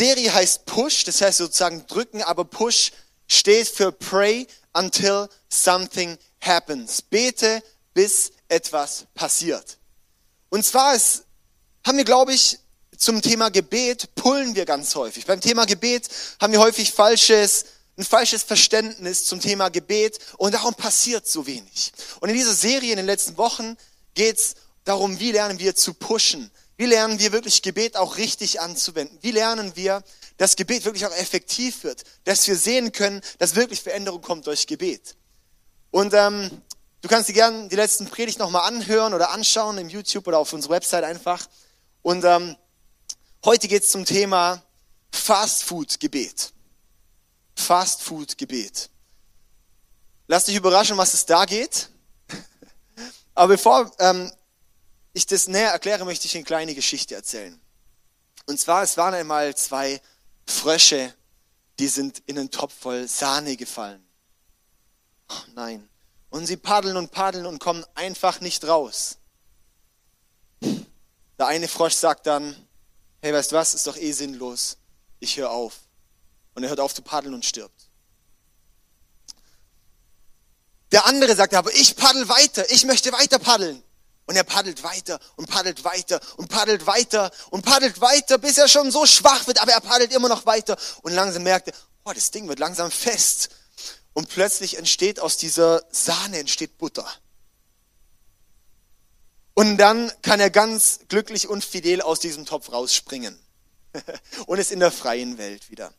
Serie heißt Push, das heißt sozusagen drücken, aber Push steht für Pray until something happens. Bete, bis etwas passiert. Und zwar ist, haben wir, glaube ich, zum Thema Gebet pullen wir ganz häufig. Beim Thema Gebet haben wir häufig falsches, ein falsches Verständnis zum Thema Gebet und darum passiert so wenig. Und in dieser Serie in den letzten Wochen geht es darum, wie lernen wir zu pushen, wie lernen wir wirklich Gebet auch richtig anzuwenden? Wie lernen wir, dass Gebet wirklich auch effektiv wird? Dass wir sehen können, dass wirklich Veränderung kommt durch Gebet. Und ähm, du kannst dir gerne die letzten Predigt nochmal anhören oder anschauen im YouTube oder auf unserer Website einfach. Und ähm, heute geht es zum Thema Fast Food Gebet. Fast Food Gebet. Lass dich überraschen, was es da geht. Aber bevor ähm, ich das näher erkläre, möchte ich eine kleine Geschichte erzählen. Und zwar, es waren einmal zwei Frösche, die sind in einen Topf voll Sahne gefallen. Oh nein. Und sie paddeln und paddeln und kommen einfach nicht raus. Der eine Frosch sagt dann, hey, weißt du was, ist doch eh sinnlos. Ich höre auf. Und er hört auf zu paddeln und stirbt. Der andere sagt aber, ich paddel weiter, ich möchte weiter paddeln. Und er paddelt weiter und paddelt weiter und paddelt weiter und paddelt weiter, bis er schon so schwach wird, aber er paddelt immer noch weiter. Und langsam merkt er, oh, das Ding wird langsam fest. Und plötzlich entsteht aus dieser Sahne entsteht Butter. Und dann kann er ganz glücklich und fidel aus diesem Topf rausspringen. und ist in der freien Welt wieder.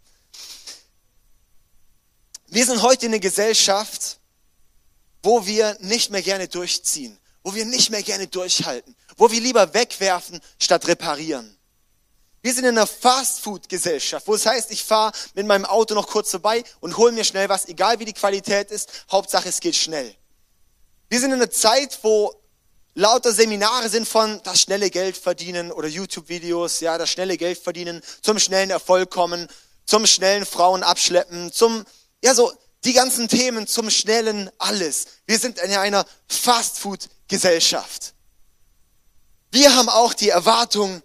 Wir sind heute in einer Gesellschaft, wo wir nicht mehr gerne durchziehen wo wir nicht mehr gerne durchhalten, wo wir lieber wegwerfen statt reparieren. Wir sind in einer Fast-Food-Gesellschaft, wo es heißt, ich fahre mit meinem Auto noch kurz vorbei und hole mir schnell was, egal wie die Qualität ist, Hauptsache es geht schnell. Wir sind in einer Zeit, wo lauter Seminare sind von das schnelle Geld verdienen oder YouTube-Videos, ja, das schnelle Geld verdienen, zum schnellen Erfolg kommen, zum schnellen Frauen abschleppen, zum, ja, so, die ganzen Themen zum schnellen alles. Wir sind in einer Fast-Food-Gesellschaft. Wir haben auch die Erwartung,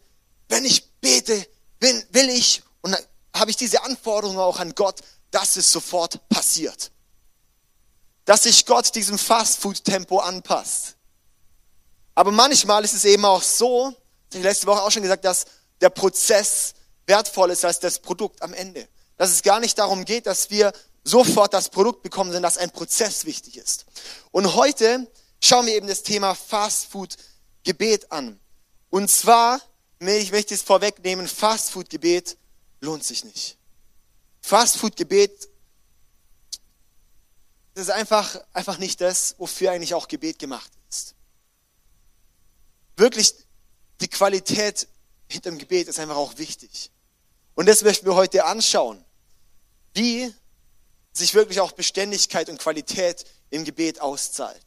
wenn ich bete, will, ich, und habe ich diese Anforderung auch an Gott, dass es sofort passiert. Dass sich Gott diesem Fast-Food-Tempo anpasst. Aber manchmal ist es eben auch so, ich letzte Woche auch schon gesagt, dass der Prozess wertvoll ist als das Produkt am Ende. Dass es gar nicht darum geht, dass wir sofort das Produkt bekommen, sondern dass ein Prozess wichtig ist. Und heute schauen wir eben das Thema Fast Food Gebet an. Und zwar, ich möchte es vorwegnehmen, Fast Food Gebet lohnt sich nicht. Fast Food Gebet, das ist einfach, einfach nicht das, wofür eigentlich auch Gebet gemacht ist. Wirklich, die Qualität hinter dem Gebet ist einfach auch wichtig. Und das möchten wir heute anschauen. Wie sich wirklich auch Beständigkeit und Qualität im Gebet auszahlt.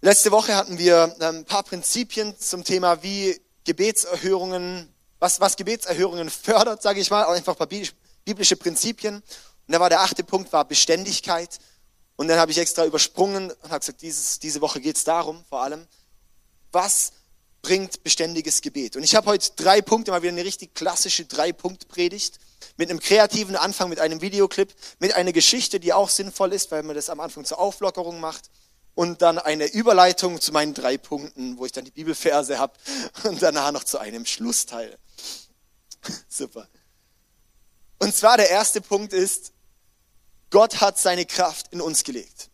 Letzte Woche hatten wir ähm, ein paar Prinzipien zum Thema, wie Gebetserhörungen, was, was Gebetserhörungen fördert, sage ich mal, einfach ein paar biblische Prinzipien. Und da war der achte Punkt, war Beständigkeit. Und dann habe ich extra übersprungen und habe gesagt, dieses, diese Woche geht es darum, vor allem, was bringt beständiges Gebet. Und ich habe heute drei Punkte, mal wieder eine richtig klassische Drei-Punkt-Predigt mit einem kreativen Anfang, mit einem Videoclip, mit einer Geschichte, die auch sinnvoll ist, weil man das am Anfang zur Auflockerung macht und dann eine Überleitung zu meinen drei Punkten, wo ich dann die Bibelverse habe und danach noch zu einem Schlussteil. Super. Und zwar der erste Punkt ist, Gott hat seine Kraft in uns gelegt.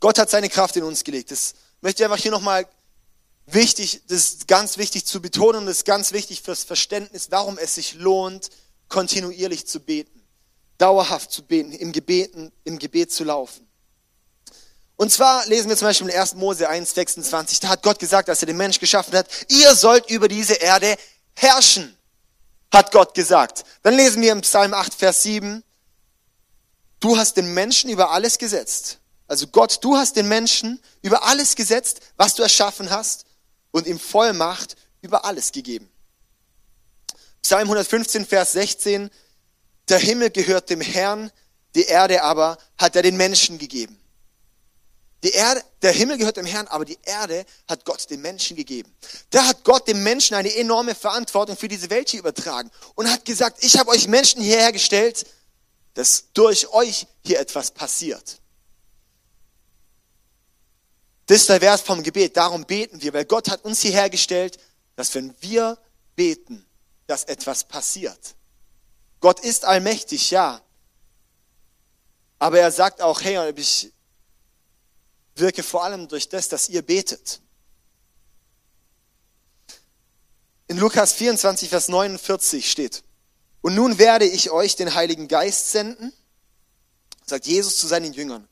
Gott hat seine Kraft in uns gelegt. Das möchte ich einfach hier nochmal wichtig, das ist ganz wichtig zu betonen und das ist ganz wichtig fürs Verständnis, warum es sich lohnt, kontinuierlich zu beten, dauerhaft zu beten, im, Gebeten, im Gebet zu laufen. Und zwar lesen wir zum Beispiel in 1. Mose 1, 26, da hat Gott gesagt, dass er den Mensch geschaffen hat, ihr sollt über diese Erde herrschen, hat Gott gesagt. Dann lesen wir im Psalm 8, Vers 7, du hast den Menschen über alles gesetzt. Also Gott, du hast den Menschen über alles gesetzt, was du erschaffen hast und ihm Vollmacht über alles gegeben. Psalm 115, Vers 16, der Himmel gehört dem Herrn, die Erde aber hat er den Menschen gegeben. Die Erde, der Himmel gehört dem Herrn, aber die Erde hat Gott dem Menschen gegeben. Da hat Gott dem Menschen eine enorme Verantwortung für diese Welt hier übertragen und hat gesagt, ich habe euch Menschen hierher gestellt, dass durch euch hier etwas passiert. Das ist der Vers vom Gebet. Darum beten wir, weil Gott hat uns hierher gestellt, dass wenn wir beten, dass etwas passiert. Gott ist allmächtig, ja. Aber er sagt auch, hey, ich wirke vor allem durch das, dass ihr betet. In Lukas 24, Vers 49 steht, und nun werde ich euch den Heiligen Geist senden, sagt Jesus zu seinen Jüngern.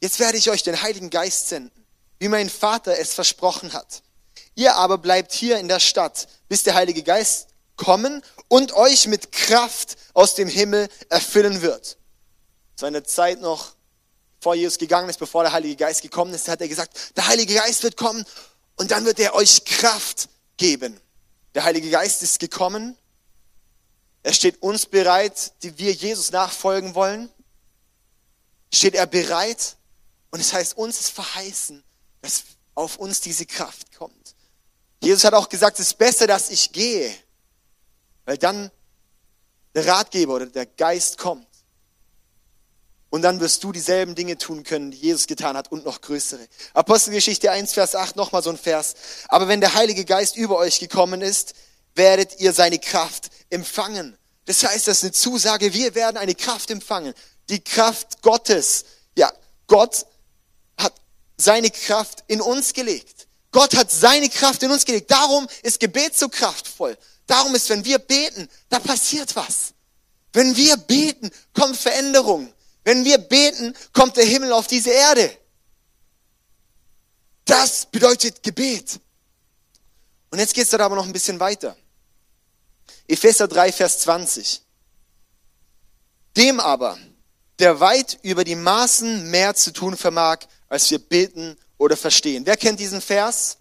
Jetzt werde ich euch den Heiligen Geist senden, wie mein Vater es versprochen hat. Ihr aber bleibt hier in der Stadt, bis der Heilige Geist kommen und euch mit Kraft aus dem Himmel erfüllen wird. Zu einer Zeit noch, vor Jesus gegangen ist, bevor der Heilige Geist gekommen ist, hat er gesagt, der Heilige Geist wird kommen und dann wird er euch Kraft geben. Der Heilige Geist ist gekommen. Er steht uns bereit, die wir Jesus nachfolgen wollen. Steht er bereit und es heißt, uns ist verheißen, dass auf uns diese Kraft kommt. Jesus hat auch gesagt, es ist besser, dass ich gehe, weil dann der Ratgeber oder der Geist kommt. Und dann wirst du dieselben Dinge tun können, die Jesus getan hat und noch größere. Apostelgeschichte 1, Vers 8, nochmal so ein Vers. Aber wenn der Heilige Geist über euch gekommen ist, werdet ihr seine Kraft empfangen. Das heißt, das ist eine Zusage, wir werden eine Kraft empfangen. Die Kraft Gottes. Ja, Gott seine Kraft in uns gelegt. Gott hat seine Kraft in uns gelegt. Darum ist Gebet so kraftvoll. Darum ist, wenn wir beten, da passiert was. Wenn wir beten, kommt Veränderung. Wenn wir beten, kommt der Himmel auf diese Erde. Das bedeutet Gebet. Und jetzt geht es dann aber noch ein bisschen weiter. Epheser 3, Vers 20. Dem aber, der weit über die Maßen mehr zu tun vermag, als wir beten oder verstehen. Wer kennt diesen Vers?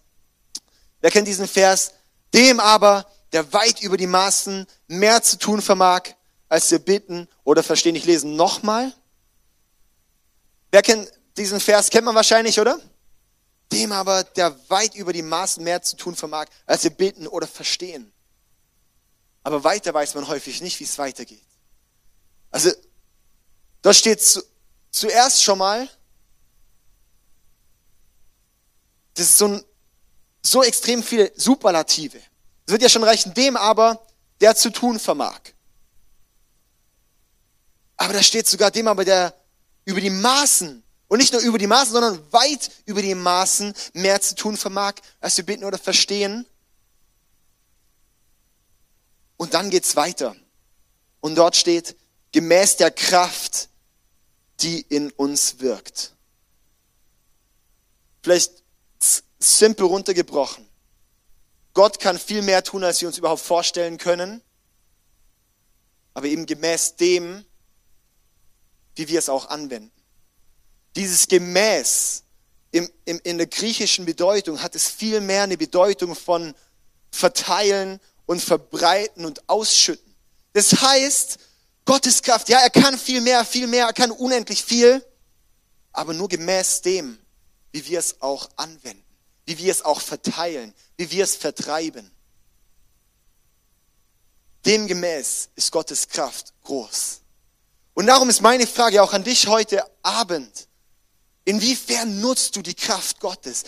Wer kennt diesen Vers? Dem aber, der weit über die Maßen mehr zu tun vermag, als wir bitten oder verstehen. Ich lese nochmal. Wer kennt diesen Vers? Kennt man wahrscheinlich, oder? Dem aber, der weit über die Maßen mehr zu tun vermag, als wir beten oder verstehen. Aber weiter weiß man häufig nicht, wie es weitergeht. Also, da steht zu, zuerst schon mal, das ist so, ein, so extrem viele Superlative. Es wird ja schon reichen, dem aber, der zu tun vermag. Aber da steht sogar dem aber, der über die Maßen und nicht nur über die Maßen, sondern weit über die Maßen mehr zu tun vermag, als wir bitten oder verstehen. Und dann geht's weiter. Und dort steht, gemäß der Kraft, die in uns wirkt. Vielleicht simpel runtergebrochen. Gott kann viel mehr tun, als wir uns überhaupt vorstellen können. Aber eben gemäß dem, wie wir es auch anwenden. Dieses Gemäß im, im, in der griechischen Bedeutung hat es viel mehr eine Bedeutung von verteilen und verbreiten und ausschütten. Das heißt, Gottes Kraft, ja, er kann viel mehr, viel mehr, er kann unendlich viel, aber nur gemäß dem, wie wir es auch anwenden, wie wir es auch verteilen, wie wir es vertreiben. Demgemäß ist Gottes Kraft groß. Und darum ist meine Frage auch an dich heute Abend. Inwiefern nutzt du die Kraft Gottes?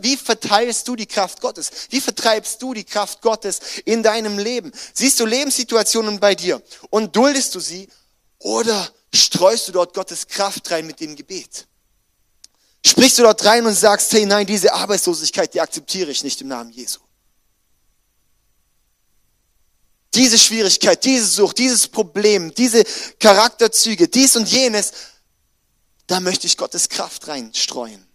Wie verteilst du die Kraft Gottes? Wie vertreibst du die Kraft Gottes in deinem Leben? Siehst du Lebenssituationen bei dir und duldest du sie oder streust du dort Gottes Kraft rein mit dem Gebet? Sprichst du dort rein und sagst, hey nein, diese Arbeitslosigkeit, die akzeptiere ich nicht im Namen Jesu diese Schwierigkeit, diese Sucht, dieses Problem, diese Charakterzüge, dies und jenes, da möchte ich Gottes Kraft reinstreuen.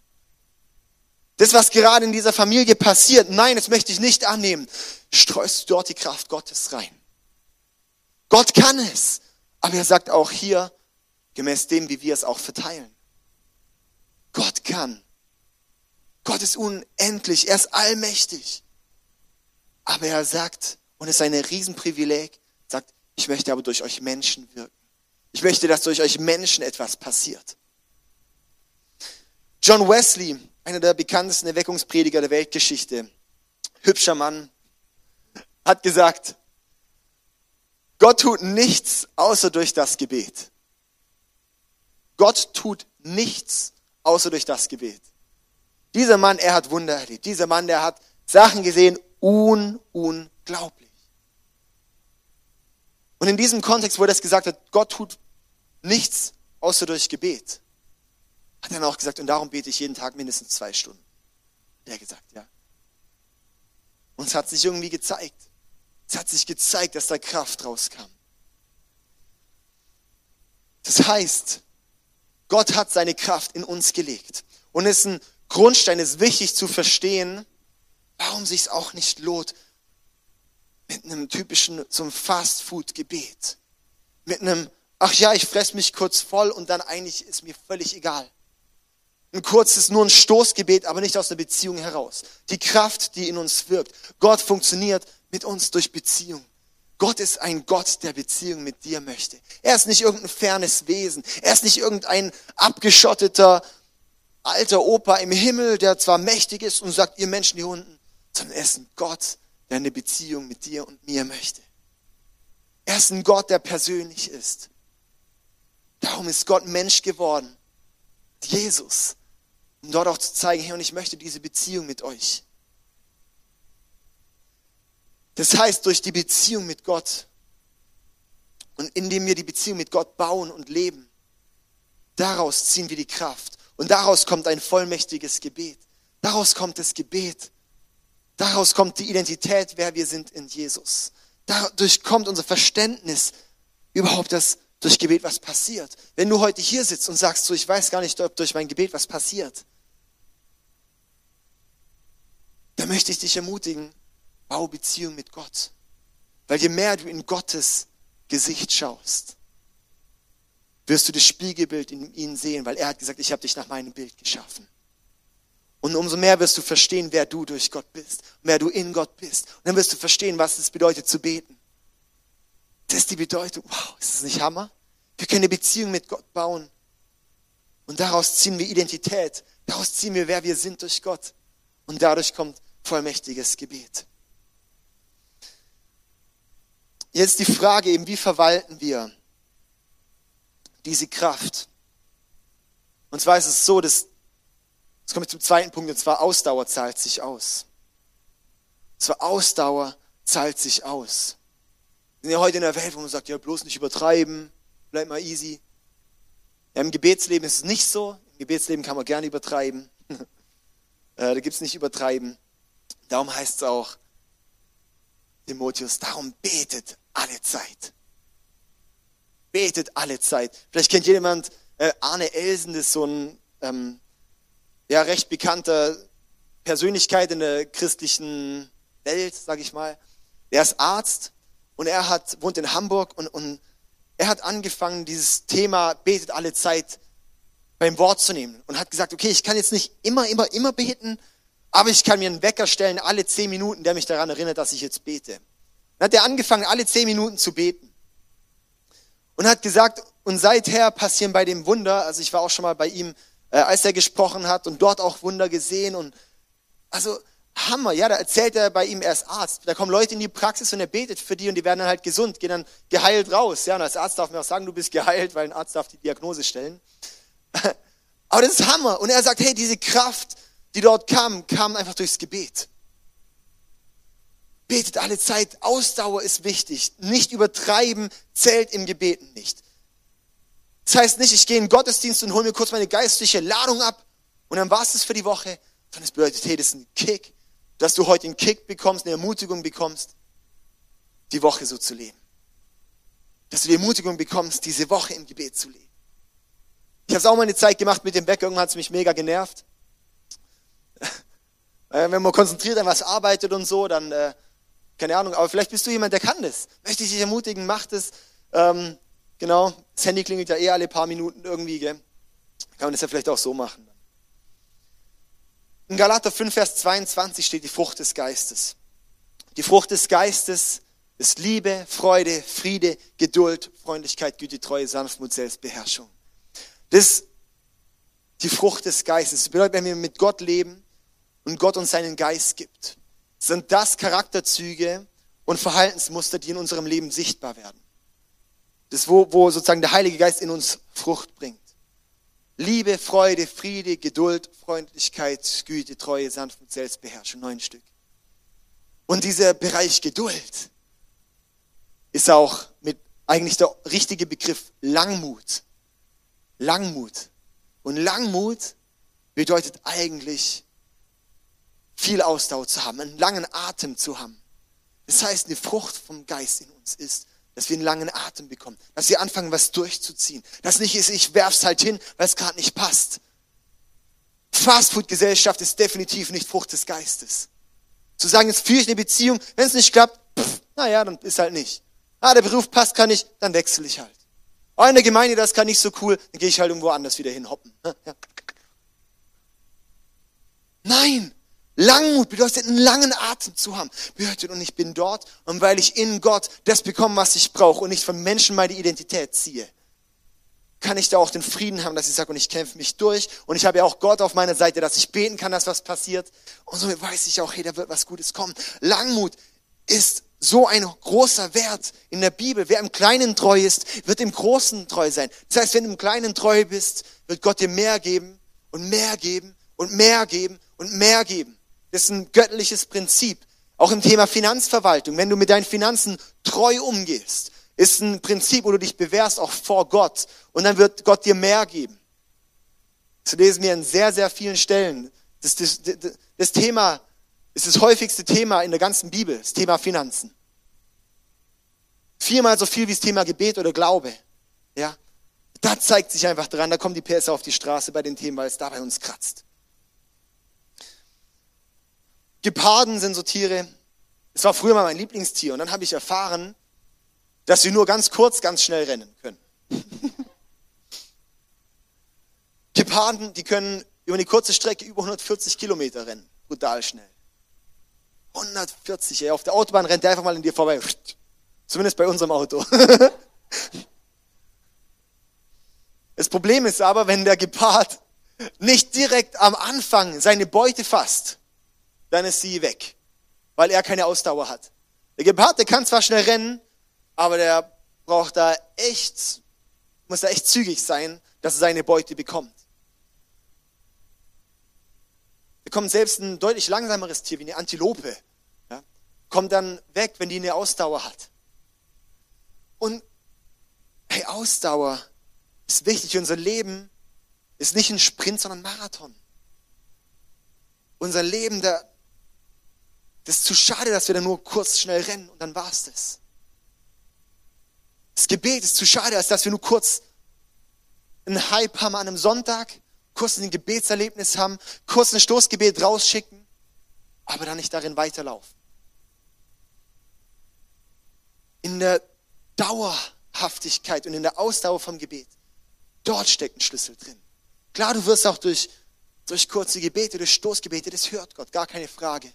Das, was gerade in dieser Familie passiert, nein, das möchte ich nicht annehmen. Streust du dort die Kraft Gottes rein. Gott kann es, aber er sagt auch hier, gemäß dem, wie wir es auch verteilen. Gott kann. Gott ist unendlich, er ist allmächtig. Aber er sagt, und es ist ein Riesenprivileg, sagt, ich möchte aber durch euch Menschen wirken. Ich möchte, dass durch euch Menschen etwas passiert. John Wesley, einer der bekanntesten Erweckungsprediger der Weltgeschichte, hübscher Mann, hat gesagt, Gott tut nichts außer durch das Gebet. Gott tut nichts außer durch das Gebet. Dieser Mann, er hat Wunder erlebt. Dieser Mann, der hat Sachen gesehen, un, unglaublich. Und in diesem Kontext, wo er das gesagt hat, Gott tut nichts außer durch Gebet, hat er dann auch gesagt, und darum bete ich jeden Tag mindestens zwei Stunden. Er gesagt, ja. Und es hat sich irgendwie gezeigt. Es hat sich gezeigt, dass da Kraft rauskam. Das heißt, Gott hat seine Kraft in uns gelegt. Und es ist ein Grundstein, es ist wichtig zu verstehen, warum sich auch nicht lohnt, mit einem typischen, zum Fast-Food-Gebet. Mit einem, ach ja, ich fress mich kurz voll und dann eigentlich ist mir völlig egal. Ein kurzes, nur ein Stoßgebet, aber nicht aus einer Beziehung heraus. Die Kraft, die in uns wirkt. Gott funktioniert mit uns durch Beziehung. Gott ist ein Gott, der Beziehung mit dir möchte. Er ist nicht irgendein fernes Wesen. Er ist nicht irgendein abgeschotteter alter Opa im Himmel, der zwar mächtig ist und sagt, ihr Menschen hier unten, sondern er ist ein Gott, der eine Beziehung mit dir und mir möchte. Er ist ein Gott, der persönlich ist. Darum ist Gott Mensch geworden. Jesus. Um dort auch zu zeigen, hey, und ich möchte diese Beziehung mit euch. Das heißt, durch die Beziehung mit Gott und indem wir die Beziehung mit Gott bauen und leben, daraus ziehen wir die Kraft. Und daraus kommt ein vollmächtiges Gebet. Daraus kommt das Gebet. Daraus kommt die Identität, wer wir sind in Jesus. Dadurch kommt unser Verständnis überhaupt, dass durch Gebet was passiert. Wenn du heute hier sitzt und sagst, so, ich weiß gar nicht, ob durch mein Gebet was passiert, dann möchte ich dich ermutigen, bau Beziehung mit Gott. Weil je mehr du in Gottes Gesicht schaust, wirst du das Spiegelbild in ihm sehen, weil er hat gesagt, ich habe dich nach meinem Bild geschaffen. Und umso mehr wirst du verstehen, wer du durch Gott bist, wer du in Gott bist. Und dann wirst du verstehen, was es bedeutet zu beten. Das ist die Bedeutung. Wow, ist das nicht Hammer? Wir können eine Beziehung mit Gott bauen. Und daraus ziehen wir Identität. Daraus ziehen wir, wer wir sind durch Gott. Und dadurch kommt vollmächtiges Gebet. Jetzt die Frage eben, wie verwalten wir diese Kraft? Und zwar ist es so, dass Jetzt komme ich zum zweiten Punkt, und zwar Ausdauer zahlt sich aus. Und zwar Ausdauer zahlt sich aus. Wir sind ja heute in einer Welt, wo man sagt, ja, bloß nicht übertreiben, bleib mal easy. Ja, Im Gebetsleben ist es nicht so. Im Gebetsleben kann man gerne übertreiben. Äh, da gibt es nicht übertreiben. Darum heißt es auch, Timotheus, darum betet alle Zeit. Betet alle Zeit. Vielleicht kennt jemand äh, Arne Elsen, das ist so ein ähm, ja, recht bekannter Persönlichkeit in der christlichen Welt, sage ich mal. Er ist Arzt und er hat, wohnt in Hamburg und, und er hat angefangen, dieses Thema betet alle Zeit beim Wort zu nehmen und hat gesagt, okay, ich kann jetzt nicht immer, immer, immer beten, aber ich kann mir einen Wecker stellen, alle zehn Minuten, der mich daran erinnert, dass ich jetzt bete. Dann hat er angefangen, alle zehn Minuten zu beten. Und hat gesagt, und seither passieren bei dem Wunder, also ich war auch schon mal bei ihm äh, als er gesprochen hat und dort auch Wunder gesehen und also Hammer, ja, da erzählt er bei ihm, er ist Arzt. Da kommen Leute in die Praxis und er betet für die und die werden dann halt gesund, gehen dann geheilt raus. Ja, und als Arzt darf man auch sagen, du bist geheilt, weil ein Arzt darf die Diagnose stellen. Aber das ist Hammer. Und er sagt, hey, diese Kraft, die dort kam, kam einfach durchs Gebet. Betet alle Zeit. Ausdauer ist wichtig. Nicht übertreiben zählt im Gebeten nicht. Das heißt nicht, ich gehe in den Gottesdienst und hole mir kurz meine geistliche Ladung ab und dann war es das für die Woche, sondern es bedeutet, hey, das ist ein Kick, dass du heute einen Kick bekommst, eine Ermutigung bekommst, die Woche so zu leben. Dass du die Ermutigung bekommst, diese Woche im Gebet zu leben. Ich habe es auch mal eine Zeit gemacht mit dem Bäcker, irgendwann hat es mich mega genervt. Wenn man konzentriert an was arbeitet und so, dann, äh, keine Ahnung, aber vielleicht bist du jemand, der kann das. Möchte ich dich ermutigen, mach das. Ähm, Genau, das Handy klingelt ja eh alle paar Minuten irgendwie, gell? Kann man das ja vielleicht auch so machen. In Galater 5, Vers 22 steht die Frucht des Geistes. Die Frucht des Geistes ist Liebe, Freude, Friede, Geduld, Freundlichkeit, Güte, Treue, Sanftmut, Selbstbeherrschung. Das die Frucht des Geistes. Das bedeutet, wenn wir mit Gott leben und Gott uns seinen Geist gibt, sind das Charakterzüge und Verhaltensmuster, die in unserem Leben sichtbar werden. Das, wo, wo sozusagen der Heilige Geist in uns Frucht bringt. Liebe, Freude, Friede, Geduld, Freundlichkeit, Güte, Treue, Sanftmut, Selbstbeherrschung, neun Stück. Und dieser Bereich Geduld ist auch mit eigentlich der richtige Begriff Langmut. Langmut. Und Langmut bedeutet eigentlich viel Ausdauer zu haben, einen langen Atem zu haben. Das heißt, eine Frucht vom Geist in uns ist, dass wir einen langen Atem bekommen, dass wir anfangen, was durchzuziehen. Das nicht ist, ich werf's halt hin, weil es gerade nicht passt. Fastfood-Gesellschaft ist definitiv nicht Frucht des Geistes. Zu sagen, jetzt führe ich eine Beziehung, wenn es nicht klappt, pff, naja, dann ist halt nicht. Ah, der Beruf passt kann nicht, dann wechsle ich halt. Oh, in der Gemeinde, das kann nicht so cool, dann gehe ich halt irgendwo anders wieder hin hoppen. Ja. Nein, Langmut bedeutet, einen langen Atem zu haben. Bedeutet, und ich bin dort, und weil ich in Gott das bekomme, was ich brauche, und nicht von Menschen meine Identität ziehe, kann ich da auch den Frieden haben, dass ich sage, und ich kämpfe mich durch, und ich habe ja auch Gott auf meiner Seite, dass ich beten kann, dass was passiert. Und somit weiß ich auch, hey, da wird was Gutes kommen. Langmut ist so ein großer Wert in der Bibel. Wer im Kleinen treu ist, wird im Großen treu sein. Das heißt, wenn du im Kleinen treu bist, wird Gott dir mehr geben und mehr geben und mehr geben und mehr geben. Das ist ein göttliches Prinzip. Auch im Thema Finanzverwaltung. Wenn du mit deinen Finanzen treu umgehst, ist ein Prinzip, wo du dich bewährst, auch vor Gott. Und dann wird Gott dir mehr geben. Das lesen wir in sehr, sehr vielen Stellen. Das, das, das, das Thema ist das häufigste Thema in der ganzen Bibel, das Thema Finanzen. Viermal so viel wie das Thema Gebet oder Glaube. Ja. Da zeigt sich einfach dran, da kommen die PS auf die Straße bei den Themen, weil es da bei uns kratzt. Geparden sind so Tiere, es war früher mal mein Lieblingstier und dann habe ich erfahren, dass sie nur ganz kurz, ganz schnell rennen können. Geparden, die können über eine kurze Strecke über 140 Kilometer rennen, brutal schnell. 140, ey, auf der Autobahn rennt der einfach mal in dir vorbei. Zumindest bei unserem Auto. Das Problem ist aber, wenn der Gepard nicht direkt am Anfang seine Beute fasst, dann ist sie weg, weil er keine Ausdauer hat. Der Gepard, der kann zwar schnell rennen, aber der braucht da echt, muss da echt zügig sein, dass er seine Beute bekommt. Da kommt selbst ein deutlich langsameres Tier wie eine Antilope, ja, kommt dann weg, wenn die eine Ausdauer hat. Und hey, Ausdauer ist wichtig. Unser Leben ist nicht ein Sprint, sondern ein Marathon. Unser Leben, da, das ist zu schade, dass wir da nur kurz schnell rennen und dann war's das. Das Gebet ist zu schade, als dass wir nur kurz einen Hype haben an einem Sonntag, kurz ein Gebetserlebnis haben, kurz ein Stoßgebet rausschicken, aber dann nicht darin weiterlaufen. In der Dauerhaftigkeit und in der Ausdauer vom Gebet, dort steckt ein Schlüssel drin. Klar, du wirst auch durch, durch kurze Gebete, durch Stoßgebete, das hört Gott, gar keine Frage.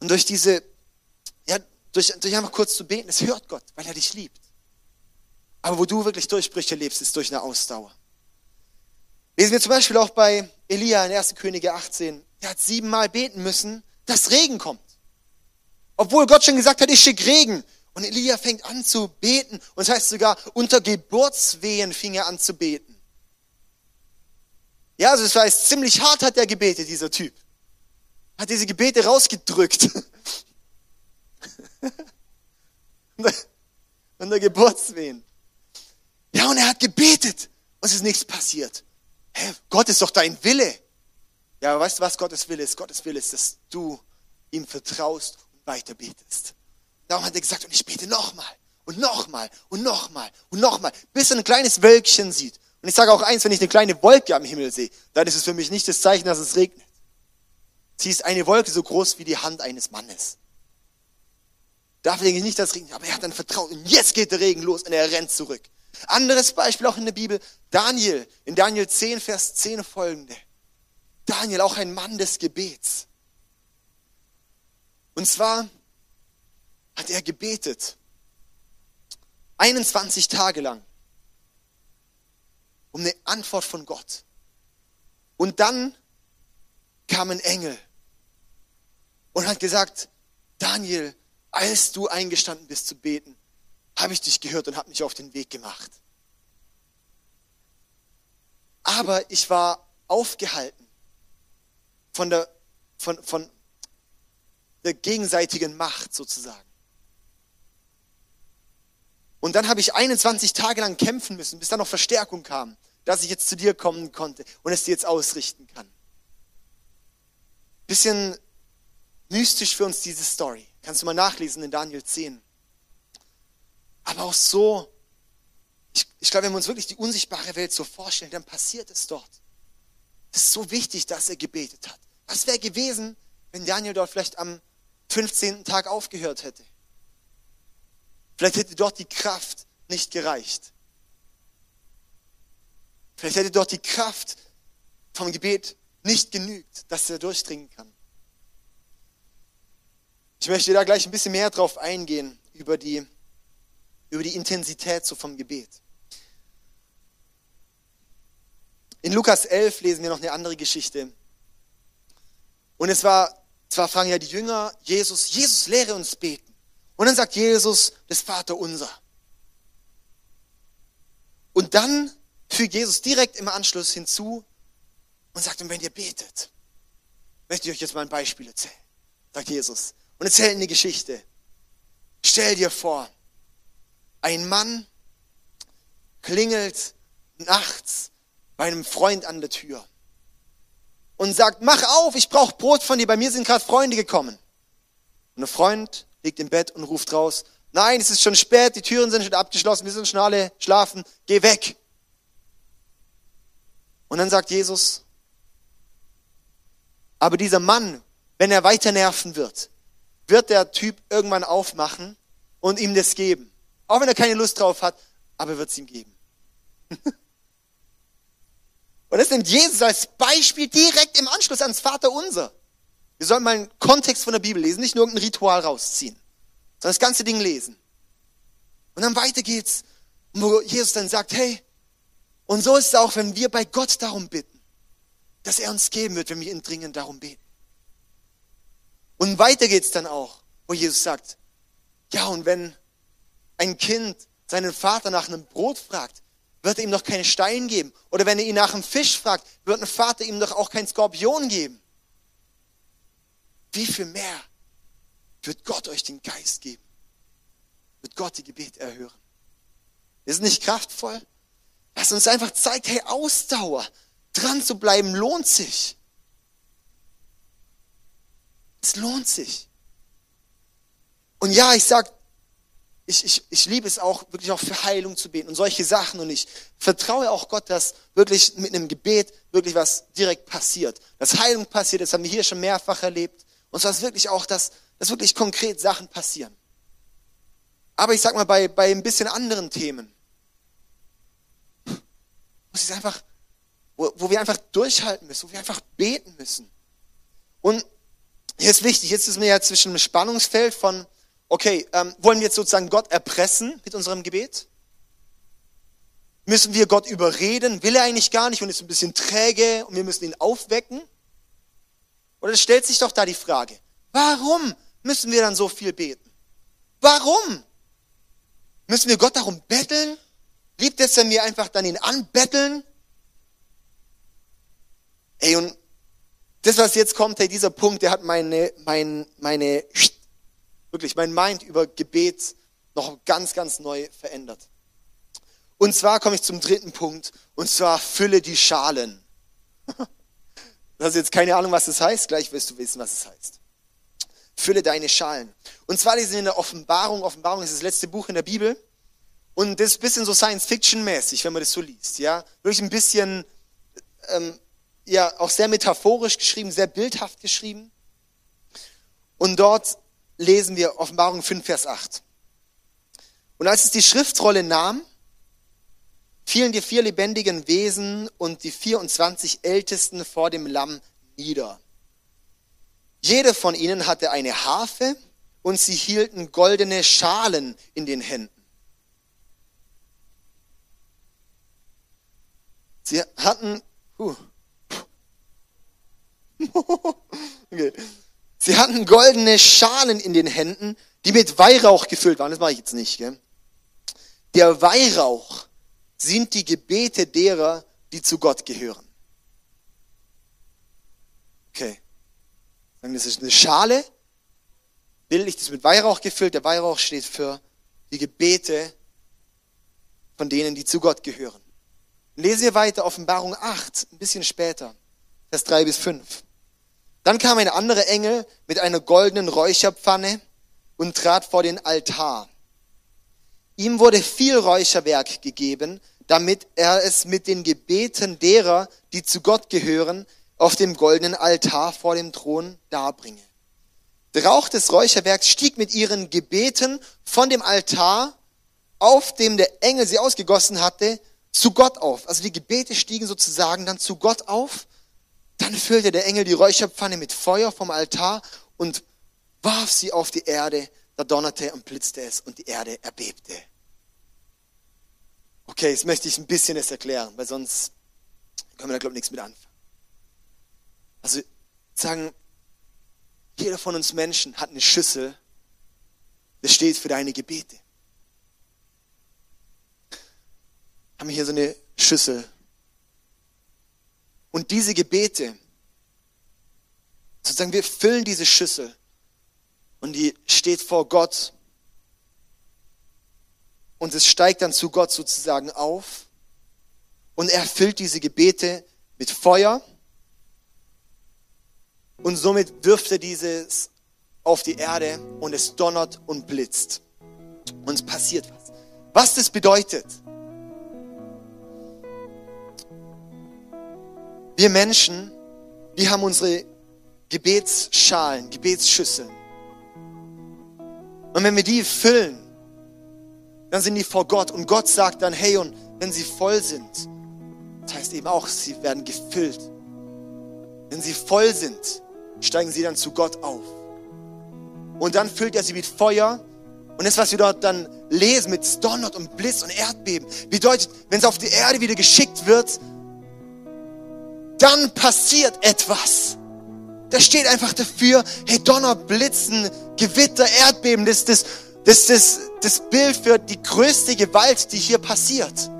Und durch diese, ja, durch, durch einfach kurz zu beten, das hört Gott, weil er dich liebt. Aber wo du wirklich Durchbrüche lebst, ist durch eine Ausdauer. Lesen wir zum Beispiel auch bei Elia in 1. Könige 18. Er hat siebenmal beten müssen, dass Regen kommt. Obwohl Gott schon gesagt hat, ich schicke Regen. Und Elia fängt an zu beten. Und das heißt sogar, unter Geburtswehen fing er an zu beten. Ja, also das heißt, ziemlich hart hat er gebetet, dieser Typ hat diese Gebete rausgedrückt. und der Geburtswehen. Ja, und er hat gebetet und es ist nichts passiert. Hä, Gott ist doch dein Wille. Ja, aber weißt du, was Gottes Wille ist? Gottes Wille ist, dass du ihm vertraust und weiter betest. Darum hat er gesagt, und ich bete nochmal und nochmal und nochmal und nochmal, bis er ein kleines Wölkchen sieht. Und ich sage auch eins, wenn ich eine kleine Wolke am Himmel sehe, dann ist es für mich nicht das Zeichen, dass es regnet. Sie ist eine Wolke so groß wie die Hand eines Mannes. Dafür denke ich nicht, dass Regen, aber er hat dann vertraut und jetzt geht der Regen los und er rennt zurück. Anderes Beispiel auch in der Bibel, Daniel, in Daniel 10, Vers 10 folgende. Daniel, auch ein Mann des Gebets. Und zwar hat er gebetet. 21 Tage lang. um eine Antwort von Gott. Und dann kam ein Engel und hat gesagt, Daniel, als du eingestanden bist zu beten, habe ich dich gehört und habe mich auf den Weg gemacht. Aber ich war aufgehalten von der, von, von der gegenseitigen Macht sozusagen. Und dann habe ich 21 Tage lang kämpfen müssen, bis dann noch Verstärkung kam, dass ich jetzt zu dir kommen konnte und es dir jetzt ausrichten kann. Bisschen mystisch für uns diese Story. Kannst du mal nachlesen in Daniel 10. Aber auch so, ich, ich glaube, wenn wir uns wirklich die unsichtbare Welt so vorstellen, dann passiert es dort. Es ist so wichtig, dass er gebetet hat. Was wäre gewesen, wenn Daniel dort vielleicht am 15. Tag aufgehört hätte? Vielleicht hätte dort die Kraft nicht gereicht. Vielleicht hätte dort die Kraft vom Gebet nicht genügt, dass er durchdringen kann. Ich möchte da gleich ein bisschen mehr drauf eingehen, über die, über die Intensität so vom Gebet. In Lukas 11 lesen wir noch eine andere Geschichte. Und es war, zwar fragen ja die Jünger Jesus, Jesus lehre uns beten. Und dann sagt Jesus das Vater unser. Und dann fügt Jesus direkt im Anschluss hinzu und sagt, und wenn ihr betet, möchte ich euch jetzt mal ein Beispiel erzählen, sagt Jesus. Und erzählt eine Geschichte. Stell dir vor, ein Mann klingelt nachts bei einem Freund an der Tür und sagt, mach auf, ich brauche Brot von dir, bei mir sind gerade Freunde gekommen. Und der Freund liegt im Bett und ruft raus, nein, es ist schon spät, die Türen sind schon abgeschlossen, wir sind schon alle schlafen, geh weg. Und dann sagt Jesus, aber dieser Mann, wenn er weiter nerven wird, wird der Typ irgendwann aufmachen und ihm das geben. Auch wenn er keine Lust drauf hat, aber er wird es ihm geben. und das nimmt Jesus als Beispiel direkt im Anschluss ans Vater unser. Wir sollen mal einen Kontext von der Bibel lesen, nicht nur irgendein Ritual rausziehen, sondern das ganze Ding lesen. Und dann weiter geht's, wo Jesus dann sagt, hey, und so ist es auch, wenn wir bei Gott darum bitten, dass er uns geben wird, wenn wir ihn dringend darum beten. Und weiter geht's dann auch, wo Jesus sagt, ja, und wenn ein Kind seinen Vater nach einem Brot fragt, wird er ihm doch keinen Stein geben. Oder wenn er ihn nach einem Fisch fragt, wird ein Vater ihm doch auch keinen Skorpion geben wie viel mehr wird Gott euch den Geist geben? Wird Gott die Gebet erhören? Ist nicht kraftvoll? Was uns einfach zeigt, hey, Ausdauer, dran zu bleiben, lohnt sich. Es lohnt sich. Und ja, ich sag, ich, ich, ich liebe es auch, wirklich auch für Heilung zu beten und solche Sachen. Und ich vertraue auch Gott, dass wirklich mit einem Gebet wirklich was direkt passiert. Dass Heilung passiert, das haben wir hier schon mehrfach erlebt. Und zwar ist wirklich auch, dass, dass wirklich konkret Sachen passieren. Aber ich sag mal, bei, bei ein bisschen anderen Themen, muss ich einfach, wo, wo wir einfach durchhalten müssen, wo wir einfach beten müssen. Und ist wichtig, jetzt ist mir ja zwischen einem Spannungsfeld von, okay, ähm, wollen wir jetzt sozusagen Gott erpressen mit unserem Gebet? Müssen wir Gott überreden? Will er eigentlich gar nicht und ist ein bisschen träge und wir müssen ihn aufwecken? Und es stellt sich doch da die Frage, warum müssen wir dann so viel beten? Warum? Müssen wir Gott darum betteln? Liebt es, wenn wir einfach dann ihn anbetteln? Ey, und das, was jetzt kommt, hey, dieser Punkt, der hat meine, meine, meine, wirklich mein Mind über Gebet noch ganz, ganz neu verändert. Und zwar komme ich zum dritten Punkt, und zwar fülle die Schalen. Du hast jetzt keine Ahnung, was das heißt, gleich wirst du wissen, was es heißt. Fülle deine Schalen. Und zwar lesen wir in der Offenbarung, Offenbarung ist das letzte Buch in der Bibel. Und das ist ein bisschen so Science-Fiction-mäßig, wenn man das so liest, ja. Wirklich ein bisschen, ähm, ja, auch sehr metaphorisch geschrieben, sehr bildhaft geschrieben. Und dort lesen wir Offenbarung 5, Vers 8. Und als es die Schriftrolle nahm, fielen die vier lebendigen Wesen und die 24 Ältesten vor dem Lamm nieder. Jede von ihnen hatte eine Harfe und sie hielten goldene Schalen in den Händen. Sie hatten, uh, okay. Sie hatten goldene Schalen in den Händen, die mit Weihrauch gefüllt waren. Das mache ich jetzt nicht. Gell? Der Weihrauch sind die Gebete derer, die zu Gott gehören. Okay. Das ist eine Schale, bildlich, das ist mit Weihrauch gefüllt. Der Weihrauch steht für die Gebete von denen, die zu Gott gehören. Lesen wir weiter, Offenbarung 8, ein bisschen später, Vers 3 bis 5. Dann kam ein anderer Engel mit einer goldenen Räucherpfanne und trat vor den Altar. Ihm wurde viel Räucherwerk gegeben, damit er es mit den Gebeten derer, die zu Gott gehören, auf dem goldenen Altar vor dem Thron darbringe. Der Rauch des Räucherwerks stieg mit ihren Gebeten von dem Altar, auf dem der Engel sie ausgegossen hatte, zu Gott auf. Also die Gebete stiegen sozusagen dann zu Gott auf dann füllte der Engel die Räucherpfanne mit Feuer vom Altar und warf sie auf die Erde. Da donnerte und blitzte es und die Erde erbebte. Okay, jetzt möchte ich ein bisschen es erklären, weil sonst können wir da, glaube ich, nichts mit anfangen. Also sagen, jeder von uns Menschen hat eine Schüssel, das steht für deine Gebete. Haben wir hier so eine Schüssel und diese Gebete, sozusagen wir füllen diese Schüssel und die steht vor Gott und es steigt dann zu Gott sozusagen auf und er füllt diese Gebete mit Feuer und somit wirft er dieses auf die Erde und es donnert und blitzt. Und es passiert was. Was das bedeutet, Wir Menschen, wir haben unsere Gebetsschalen, Gebetsschüsseln. Und wenn wir die füllen, dann sind die vor Gott und Gott sagt dann, hey, und wenn sie voll sind, das heißt eben auch, sie werden gefüllt. Wenn sie voll sind, steigen sie dann zu Gott auf. Und dann füllt er sie mit Feuer. Und das, was wir dort dann lesen mit Donnert und Blitz und Erdbeben, bedeutet, wenn es auf die Erde wieder geschickt wird, dann passiert etwas. Da steht einfach dafür, hey, Donner, Blitzen, Gewitter, Erdbeben, das ist das, das, das, das Bild für die größte Gewalt, die hier passiert.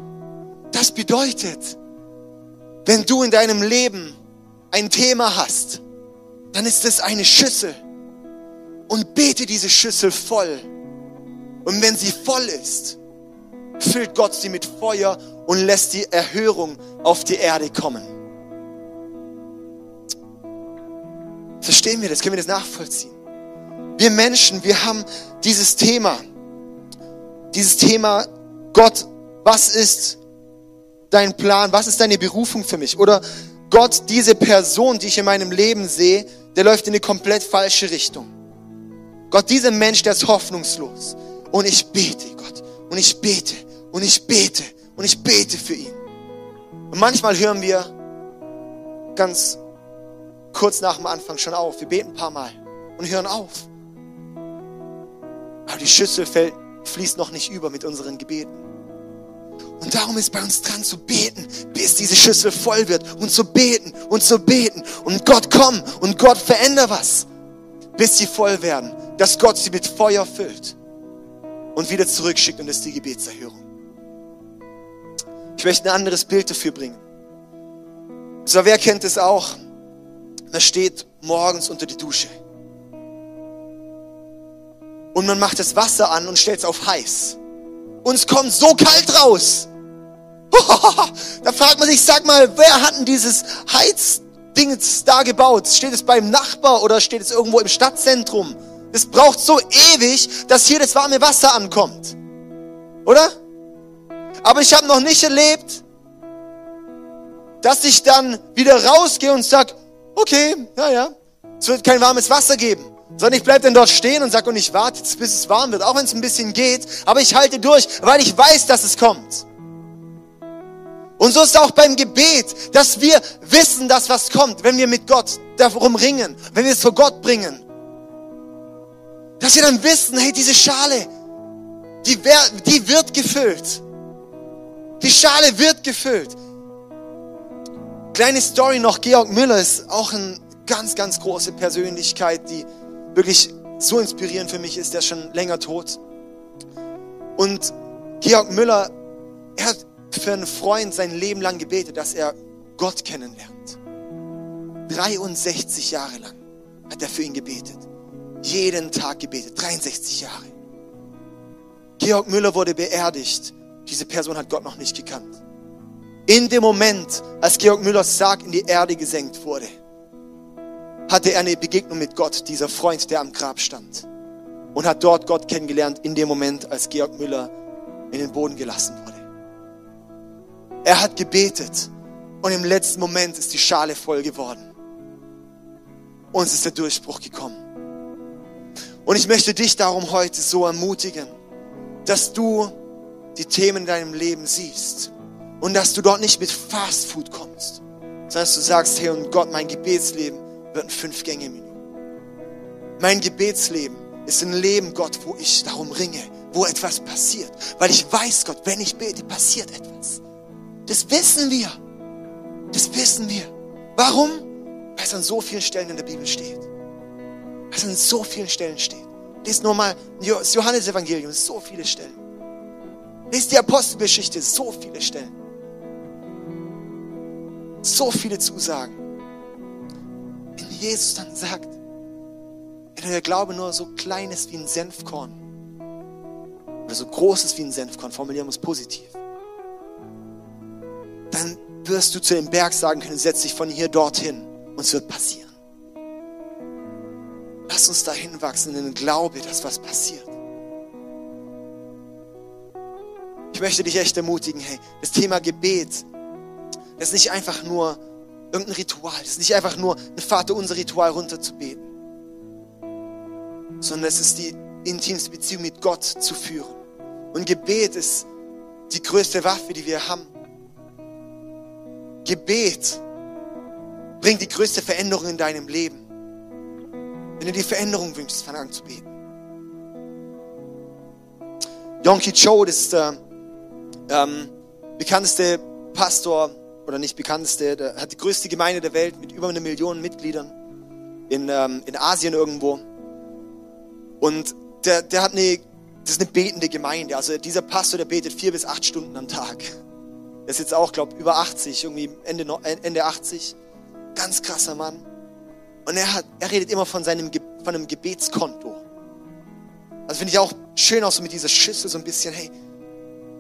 Das bedeutet, wenn du in deinem Leben ein Thema hast, dann ist es eine Schüssel. Und bete diese Schüssel voll. Und wenn sie voll ist, füllt Gott sie mit Feuer und lässt die Erhörung auf die Erde kommen. Verstehen wir das? Können wir das nachvollziehen? Wir Menschen, wir haben dieses Thema, dieses Thema, Gott, was ist dein Plan? Was ist deine Berufung für mich? Oder Gott, diese Person, die ich in meinem Leben sehe, der läuft in eine komplett falsche Richtung. Gott, dieser Mensch, der ist hoffnungslos. Und ich bete, Gott. Und ich bete. Und ich bete. Und ich bete für ihn. Und manchmal hören wir ganz kurz nach dem Anfang schon auf. Wir beten ein paar Mal und hören auf. Aber die Schüssel fällt, fließt noch nicht über mit unseren Gebeten. Und darum ist bei uns dran zu beten, bis diese Schüssel voll wird und zu beten und zu beten und Gott komm und Gott veränder was, bis sie voll werden, dass Gott sie mit Feuer füllt und wieder zurückschickt und das ist die Gebetserhörung. Ich möchte ein anderes Bild dafür bringen. So, wer kennt es auch? Man steht morgens unter die Dusche. Und man macht das Wasser an und stellt es auf heiß. Und es kommt so kalt raus. Da fragt man sich, sag mal, wer hat denn dieses Heizding da gebaut? Steht es beim Nachbar oder steht es irgendwo im Stadtzentrum? Es braucht so ewig, dass hier das warme Wasser ankommt. Oder? Aber ich habe noch nicht erlebt, dass ich dann wieder rausgehe und sag, okay, ja, ja, es wird kein warmes Wasser geben. Sondern ich bleibe dann dort stehen und sage, und ich warte jetzt, bis es warm wird, auch wenn es ein bisschen geht, aber ich halte durch, weil ich weiß, dass es kommt. Und so ist auch beim Gebet, dass wir wissen, dass was kommt, wenn wir mit Gott darum ringen, wenn wir es vor Gott bringen. Dass wir dann wissen, hey, diese Schale, die, die wird gefüllt. Die Schale wird gefüllt. Kleine Story noch, Georg Müller ist auch eine ganz, ganz große Persönlichkeit, die wirklich so inspirierend für mich ist, der ist schon länger tot. Und Georg Müller, er hat für einen Freund sein Leben lang gebetet, dass er Gott kennenlernt. 63 Jahre lang hat er für ihn gebetet. Jeden Tag gebetet, 63 Jahre. Georg Müller wurde beerdigt. Diese Person hat Gott noch nicht gekannt. In dem Moment, als Georg Müllers Sarg in die Erde gesenkt wurde, hatte er eine Begegnung mit Gott, dieser Freund, der am Grab stand. Und hat dort Gott kennengelernt in dem Moment, als Georg Müller in den Boden gelassen wurde. Er hat gebetet und im letzten Moment ist die Schale voll geworden. Und es ist der Durchbruch gekommen. Und ich möchte dich darum heute so ermutigen, dass du die Themen in deinem Leben siehst und dass du dort nicht mit Fast Food kommst, sondern dass du sagst, hey und Gott, mein Gebetsleben wird ein Fünf-Gänge-Menü. Mein Gebetsleben ist ein Leben, Gott, wo ich darum ringe, wo etwas passiert. Weil ich weiß, Gott, wenn ich bete, passiert etwas. Das wissen wir. Das wissen wir. Warum? Weil es an so vielen Stellen in der Bibel steht. Weil es an so vielen Stellen steht. Lies nur mal das Johannesevangelium, so viele Stellen. Lies die Apostelgeschichte, so viele Stellen. So viele Zusagen. Wenn Jesus dann sagt, wenn der Glaube nur so klein ist wie ein Senfkorn oder so groß ist wie ein Senfkorn, formulieren wir es positiv, dann wirst du zu dem Berg sagen können, setz dich von hier dorthin und es wird passieren. Lass uns dahin wachsen in den Glaube, dass was passiert. Ich möchte dich echt ermutigen, hey, das Thema Gebet, das ist nicht einfach nur irgendein Ritual, das ist nicht einfach nur ein Vater unser Ritual runterzubeten, sondern es ist die intimste Beziehung mit Gott zu führen. Und Gebet ist die größte Waffe, die wir haben. Gebet bringt die größte Veränderung in deinem Leben. Wenn du die Veränderung wünschst, fang an zu beten. Yonki Cho, das ist der ähm, bekannteste Pastor, oder nicht bekannteste, der hat die größte Gemeinde der Welt mit über einer Million Mitgliedern in, ähm, in Asien irgendwo. Und der, der hat eine, das ist eine betende Gemeinde. Also dieser Pastor, der betet vier bis acht Stunden am Tag. Der ist jetzt auch, glaube über 80, irgendwie Ende, Ende 80. Ganz krasser Mann. Und er, hat, er redet immer von, seinem, von einem Gebetskonto. Also finde ich auch schön auch so mit dieser Schüssel so ein bisschen, hey,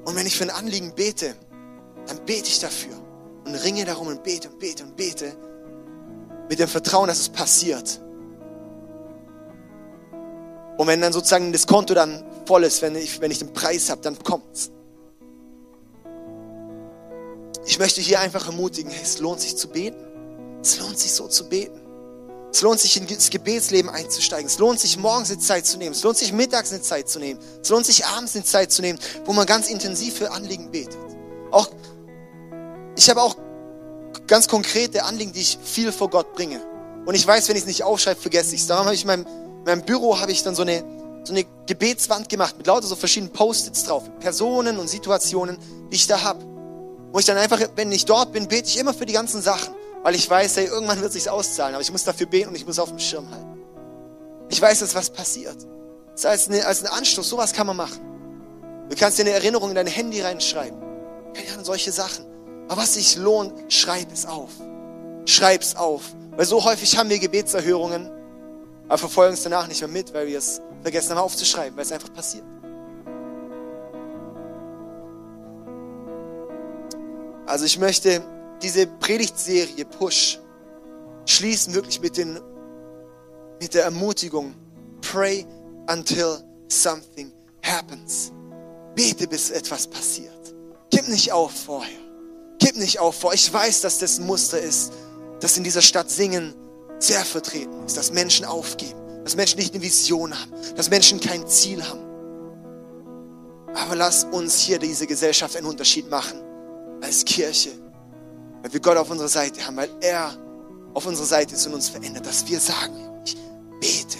und wenn ich für ein Anliegen bete, dann bete ich dafür und ringe darum und bete und bete und bete mit dem Vertrauen, dass es passiert. Und wenn dann sozusagen das Konto dann voll ist, wenn ich, wenn ich den Preis habe, dann kommt's. Ich möchte hier einfach ermutigen, es lohnt sich zu beten. Es lohnt sich so zu beten. Es lohnt sich ins Gebetsleben einzusteigen. Es lohnt sich morgens eine Zeit zu nehmen. Es lohnt sich mittags eine Zeit zu nehmen. Es lohnt sich abends eine Zeit zu nehmen, wo man ganz intensiv für Anliegen betet. Auch, ich habe auch ganz konkrete Anliegen, die ich viel vor Gott bringe. Und ich weiß, wenn ich es nicht aufschreibe, vergesse ich es. Darum habe ich in meinem, in meinem Büro habe ich dann so eine, so eine Gebetswand gemacht mit lauter so verschiedenen Post-its drauf. Personen und Situationen, die ich da habe. Wo ich dann einfach, wenn ich dort bin, bete ich immer für die ganzen Sachen. Weil ich weiß, hey, irgendwann wird es sich auszahlen. Aber ich muss dafür beten und ich muss auf dem Schirm halten. Ich weiß, dass was passiert. Das ist als, eine, als ein Anstoß. Sowas kann man machen. Du kannst dir eine Erinnerung in dein Handy reinschreiben. Ja, solche Sachen. Aber was sich lohnt, schreib es auf. Schreib es auf. Weil so häufig haben wir Gebetserhörungen, aber verfolgen es danach nicht mehr mit, weil wir es vergessen haben aufzuschreiben, weil es einfach passiert. Also ich möchte diese Predigtserie Push schließen wirklich mit, den, mit der Ermutigung, pray until something happens. Bete, bis etwas passiert. Gib nicht auf vorher. Gib nicht auf vor. Ich weiß, dass das ein Muster ist, dass in dieser Stadt Singen sehr vertreten ist, dass Menschen aufgeben, dass Menschen nicht eine Vision haben, dass Menschen kein Ziel haben. Aber lass uns hier diese Gesellschaft einen Unterschied machen als Kirche, weil wir Gott auf unserer Seite haben, weil er auf unserer Seite ist und uns verändert, dass wir sagen, ich bete,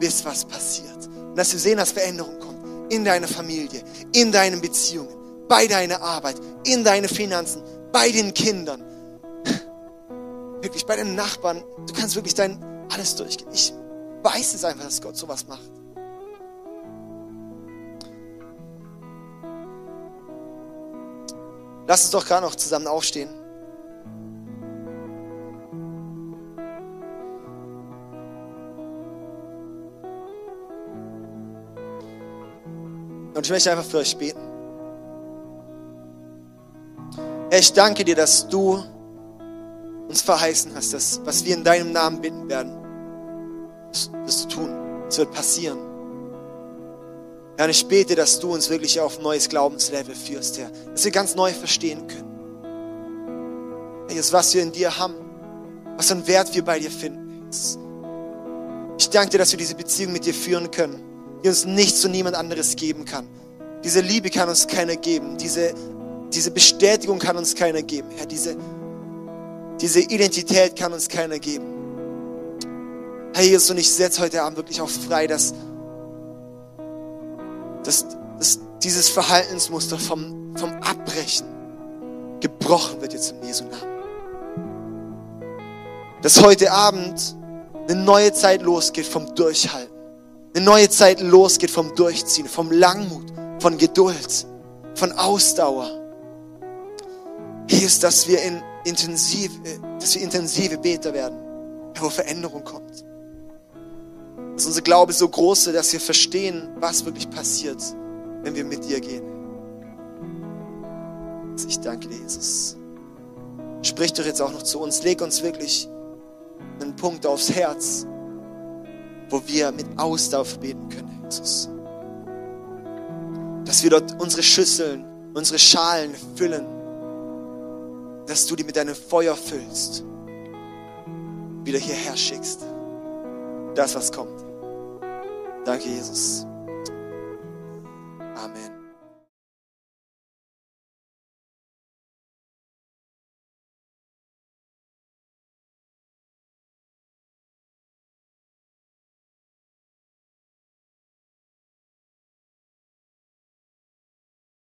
bis was passiert. Und dass wir sehen, dass Veränderung kommt in deiner Familie, in deinen Beziehungen bei deiner Arbeit, in deine Finanzen, bei den Kindern. wirklich bei den Nachbarn, du kannst wirklich dein alles durchgehen. Ich weiß es einfach, dass Gott sowas macht. Lass uns doch gerade noch zusammen aufstehen. Und ich möchte einfach für euch beten. Herr, ich danke dir, dass du uns verheißen hast, dass was wir in deinem Namen bitten werden, das wirst du tun. Es wird passieren. Herr, ich bete, dass du uns wirklich auf ein neues Glaubenslevel führst, Herr. Dass wir ganz neu verstehen können. Herr, Jesus, was wir in dir haben, was für einen Wert wir bei dir finden. Ich danke dir, dass wir diese Beziehung mit dir führen können, die uns nichts und niemand anderes geben kann. Diese Liebe kann uns keiner geben. Diese, diese Bestätigung kann uns keiner geben. Herr, diese, diese Identität kann uns keiner geben. Herr Jesus, und ich setze heute Abend wirklich auch frei, dass, dass, dass dieses Verhaltensmuster vom, vom Abbrechen gebrochen wird jetzt im Jesu Namen. Dass heute Abend eine neue Zeit losgeht vom Durchhalten. Eine neue Zeit losgeht vom Durchziehen, vom Langmut, von Geduld, von Ausdauer. Hier ist, dass wir, in intensiv, dass wir intensive Beter werden, wo Veränderung kommt. Dass unser Glaube so groß ist, dass wir verstehen, was wirklich passiert, wenn wir mit dir gehen. Also ich danke dir, Jesus. Sprich doch jetzt auch noch zu uns. Leg uns wirklich einen Punkt aufs Herz, wo wir mit Ausdauer beten können, Jesus dass wir dort unsere Schüsseln, unsere Schalen füllen, dass du die mit deinem Feuer füllst, wieder hierher schickst. Das, was kommt. Danke, Jesus. Amen.